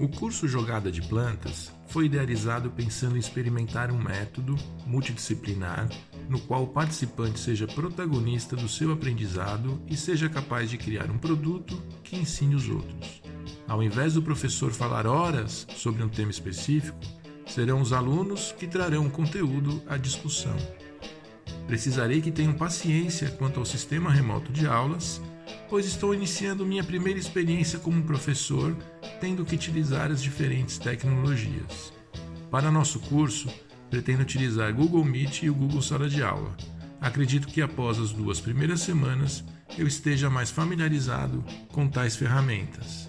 O curso Jogada de Plantas foi idealizado pensando em experimentar um método multidisciplinar no qual o participante seja protagonista do seu aprendizado e seja capaz de criar um produto que ensine os outros. Ao invés do professor falar horas sobre um tema específico, serão os alunos que trarão o conteúdo à discussão. Precisarei que tenham paciência quanto ao sistema remoto de aulas pois estou iniciando minha primeira experiência como professor, tendo que utilizar as diferentes tecnologias. Para nosso curso, pretendo utilizar Google Meet e o Google Sala de Aula. Acredito que após as duas primeiras semanas eu esteja mais familiarizado com tais ferramentas.